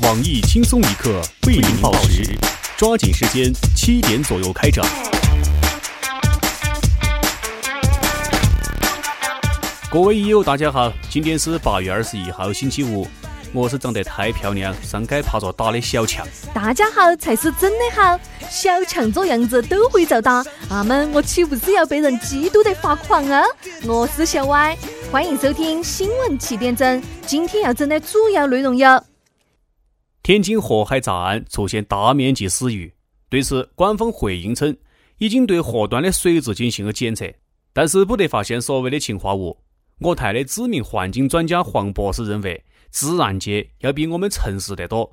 网易轻松一刻为您报时，抓紧时间，七点左右开整。各位益友，大家好，今天是八月二十一号，星期五。我是长得太漂亮，上街爬着打的小强。大家好才是真的好，小强这样子都会遭打，那么我岂不是要被人嫉妒的发狂啊？我是小歪，欢迎收听新闻七点整。今天要整的主要内容有：天津河海闸岸出现大面积死鱼，对此官方回应称，已经对河段的水质进行了检测，但是不得发现所谓的氰化物。我台的知名环境专家黄博士认为。自然界要比我们诚实得多，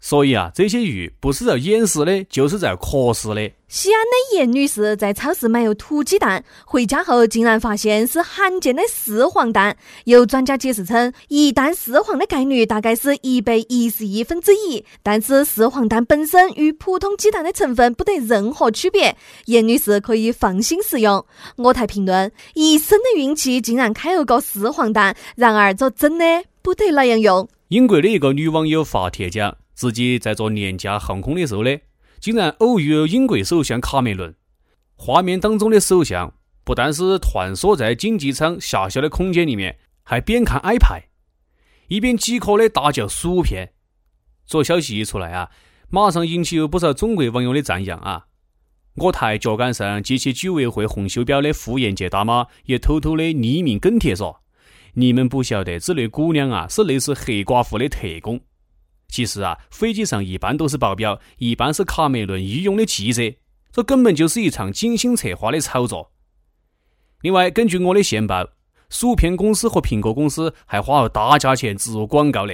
所以啊，这些鱼不是在掩饰的，就是在渴死的。西安的严女士在超市买了土鸡蛋，回家后竟然发现是罕见的四黄蛋。有专家解释称，一蛋四黄的概率大概是一百一十亿分之一，但是四黄蛋本身与普通鸡蛋的成分不得任何区别，严女士可以放心食用。我台评论：一生的运气竟然开了个四黄蛋，然而这真的。不得那样用。英国的一个女网友发帖讲，自己在坐廉价航空的时候呢，竟然偶遇了英国首相卡梅伦。画面当中的首相不但是蜷缩在经济舱狭小的空间里面，还边看 iPad，一边饥渴的大嚼薯片。这消息一出来啊，马上引起了不少中国网友的赞扬啊。我台脚杆上系起居委会红袖标的傅艳杰大妈也偷偷的匿名跟帖说。你们不晓得，这类姑娘啊，是类似黑寡妇的特工。其实啊，飞机上一般都是保镖，一般是卡梅伦御用的记者，这根本就是一场精心策划的炒作。另外，根据我的线报，薯片公司和苹果公司还花了大价钱植入广告呢。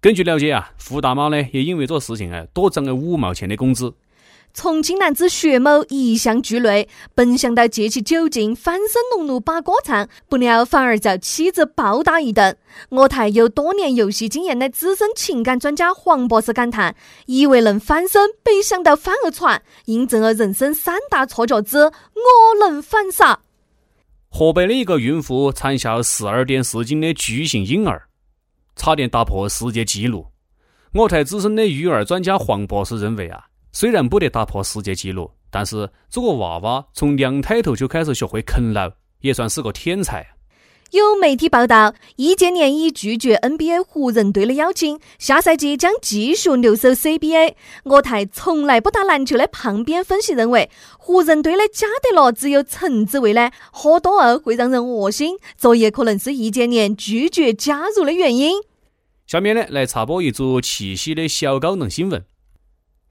根据了解啊，傅大妈呢，也因为这个事情啊，多涨了五毛钱的工资。重庆男子薛某一向俱累，本想到借起酒劲翻身农奴把歌唱，不料反而遭妻子暴打一顿。我台有多年游戏经验的资深情感专家黄博士感叹：以为能翻身，没想到翻了船，印证了人生三大错觉之我能反啥？河北的一个孕妇产下十二点四斤的巨型婴儿，差点打破世界纪录。我台资深的育儿专家黄博士认为啊。虽然不得打破世界纪录，但是这个娃娃从娘胎头就开始学会啃老，也算是个天才。有媒体报道，易建联已拒绝 NBA 湖人队的邀请，下赛季将继续留守 CBA。我台从来不打篮球的胖边分析认为，湖人队的加德罗只有橙子味呢，喝多了会让人恶心，这也可能是易建联拒绝加入的原因。下面呢，来插播一组七夕的小高能新闻。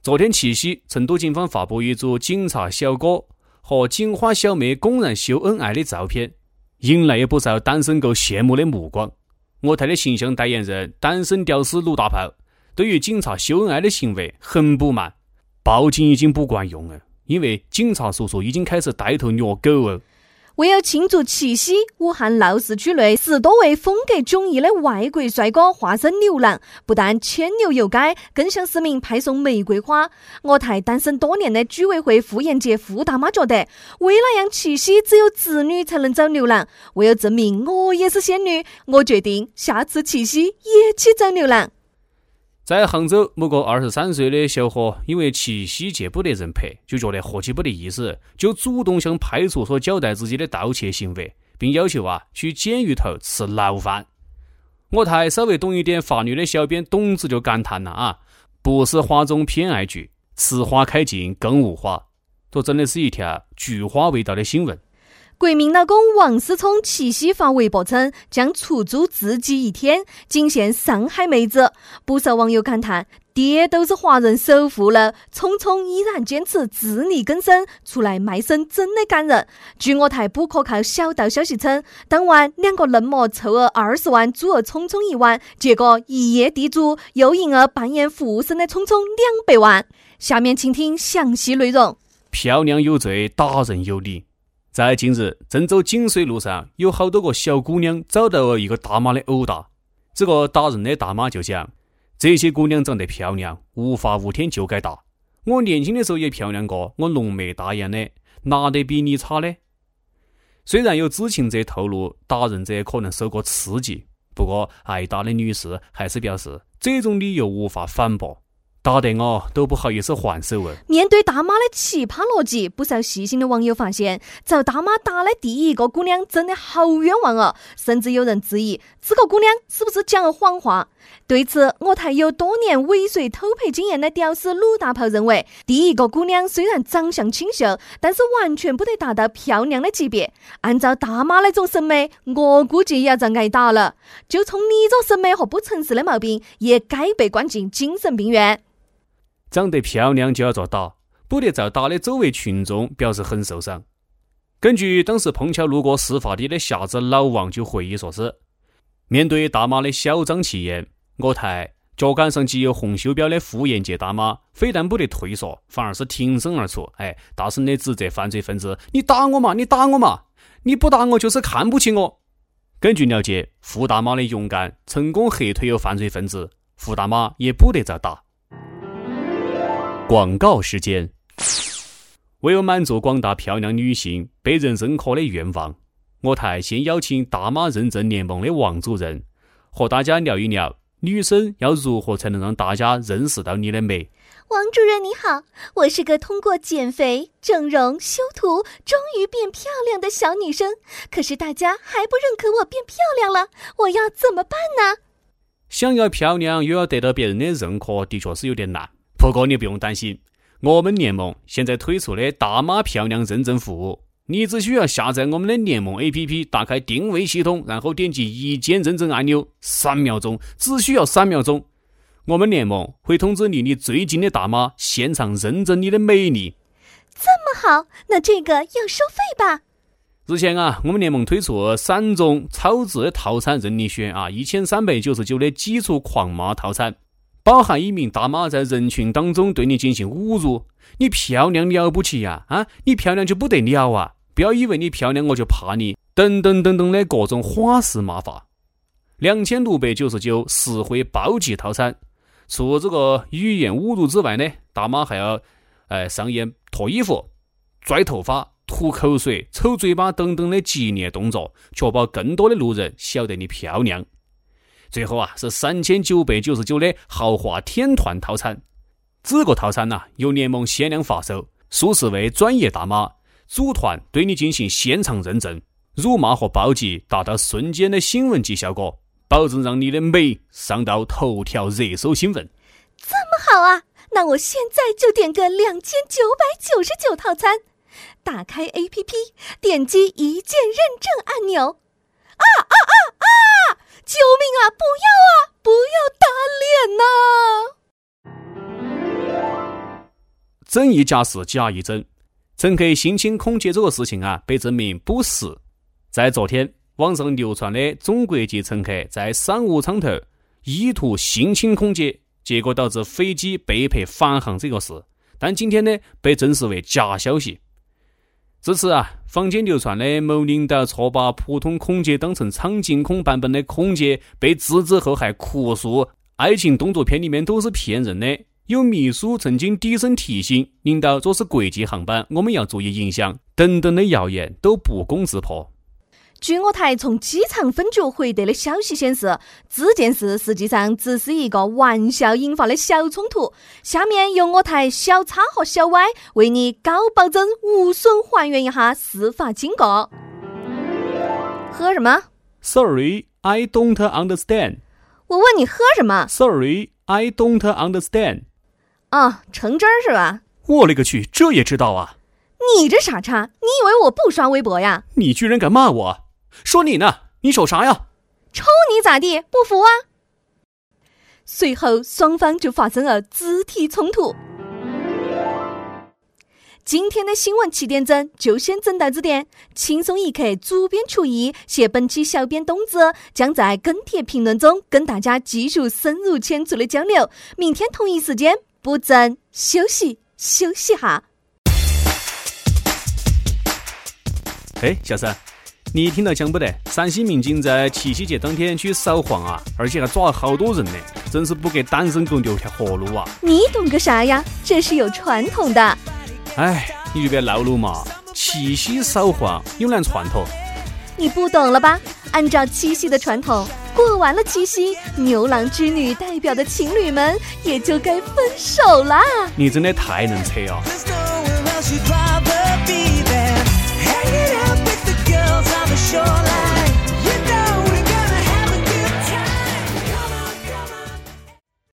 昨天七夕，成都警方发布一组警察小哥和警花小妹公然秀恩爱的照片，引来了不少单身狗羡慕的目光。我台的形象代言人单身屌丝鲁大炮对于警察秀恩爱的行为很不满，报警已经不管用了，因为警察叔叔已经开始带头虐狗了。为了庆祝七夕，武汉闹市区内十多位风格迥异的外国帅哥化身牛郎，不但牵牛游街，更向市民派送玫瑰花。我台单身多年的居委会妇炎洁傅大妈觉得，为了让七夕只有侄女才能找牛郎，为了证明我也是仙女，我决定下次七夕也去找牛郎。在杭州，某个二十三岁的小伙因为七夕节不得人陪，就觉得和气不得意思，就主动向派出所交代自己的盗窃行为，并要求啊去监狱头吃牢饭。我台稍微懂一点法律的小编董子就感叹了啊，不是花中偏爱菊，吃花开尽更无花，这真的是一条菊花味道的新闻。国民老公王思聪七夕发微博称将出租自己一天，仅限上海妹子。不少网友感叹：“爹都是华人首富了，聪聪依然坚持自力更生，出来卖身真的感人。”据我台不可靠小道消息称，当晚两个嫩模凑了二十万租了聪聪一晚，结果一夜地主又赢了扮演服务生的聪聪两百万。下面请听详细内容：漂亮有罪，打人有理。在近日，郑州锦水路上有好多个小姑娘遭到了一个大妈的殴打。这个打人的大妈就讲：“这些姑娘长得漂亮，无法无天就该打。我年轻的时候也漂亮过，我浓眉大眼的，哪得比你差呢？”虽然有知情者透露打人者可能受过刺激，不过挨打的女士还是表示，这种理由无法反驳。打得我都不好意思还手了。面对大妈的奇葩逻辑，不少细心的网友发现，遭大妈打的第一个姑娘真的好冤枉哦，甚至有人质疑这个姑娘是不是讲了谎话。对此，我台有多年尾随偷拍经验的屌丝鲁大炮认为，第一个姑娘虽然长相清秀，但是完全不得达到漂亮的级别。按照大妈那种审美，我估计也要遭挨打了。就冲你这审美和不诚实的毛病，也该被关进精神病院。长得漂亮就要遭打，不得遭打的周围群众表示很受伤。根据当时碰巧路过事发地的瞎子老王就回忆说是：面对大妈的嚣张气焰，我台脚杆上系有红袖标的妇炎洁大妈非但不得退缩，反而是挺身而出，哎，大声的指责犯罪分子：“你打我嘛，你打我嘛，你不打我就是看不起我。”根据了解，傅大妈的勇敢成功吓退有犯罪分子，傅大妈也不得遭打。广告时间，为了满足广大漂亮女性被人认可的愿望，我台先邀请大妈认证联盟的王主任和大家聊一聊，女生要如何才能让大家认识到你的美。王主任你好，我是个通过减肥、整容、修图，终于变漂亮的小女生，可是大家还不认可我变漂亮了，我要怎么办呢？想要漂亮又要得到别人的认可，的确是有点难。不过你不用担心，我们联盟现在推出的大妈漂亮认证服务，你只需要下载我们的联盟 APP，打开定位系统，然后点击一键认证按钮，三秒钟，只需要三秒钟，我们联盟会通知离你最近的大妈现场认证你的美丽。这么好，那这个要收费吧？日前啊，我们联盟推出三种超值套餐任你选啊，一千三百九十九的基础狂骂套餐。包含一名大妈在人群当中对你进行侮辱，你漂亮了不起呀？啊，你漂亮就不得了啊！不要以为你漂亮我就怕你，等等等等的各种花式骂法。两千六百九十九实惠暴击套餐，除这个语言侮辱之外呢，大妈还要哎上演脱衣服、拽头发、吐口水、抽嘴巴等等的激烈动作，确保更多的路人晓得你漂亮。最后啊，是三千九百九十九的豪华天团套餐。这个套餐呢，由联盟限量发售，属实为专业大妈组团对你进行现场认证，辱骂和暴击达到瞬间的新闻级效果，保证让你的美上到头条热搜新闻。这么好啊！那我现在就点个两千九百九十九套餐，打开 APP，点击一键认证按钮。啊啊啊！救命啊！不要啊！不要打脸呐！真一假是假一真，乘客性侵空姐这个事情啊，被证明不实。在昨天，网上流传的中国籍乘客在商务舱头意图性侵空姐，结果导致飞机被迫返航这个事，但今天呢，被证实为假消息。至此啊，坊间流传的某领导错把普通空姐当成苍井空版本的空姐，被制止后还哭诉爱情动作片里面都是骗人的。有秘书曾经低声提醒领导，这是国际航班，我们要注意影响等等的谣言都不攻自破。据我台从机场分局回得的消息显示，这件事实际上只是一个玩笑引发的小冲突。下面由我台小叉和小歪为你高保真、无损还原一下事发经过。喝什么？Sorry, I don't understand。我问你喝什么？Sorry, I don't understand。啊，橙汁儿是吧？我勒个去，这也知道啊！你这傻叉，你以为我不刷微博呀？你居然敢骂我！说你呢？你瞅啥呀？抽你咋地？不服啊？随后双方就发生了肢体冲突。今天的新闻七点整就先整到这点。轻松一刻主编厨艺，携本期小编东子将在跟帖评论中跟大家继续深入浅出的交流。明天同一时间不整休息休息哈。哎，小三。你听到讲不得？陕西民警在七夕节当天去扫黄啊，而且还抓了好多人呢，真是不给单身狗留条活路啊！你懂个啥呀？这是有传统的。哎，你就别闹了嘛！七夕扫黄有哪传统？你不懂了吧？按照七夕的传统，过完了七夕，牛郎织女代表的情侣们也就该分手啦。你真的太能扯啊！your life.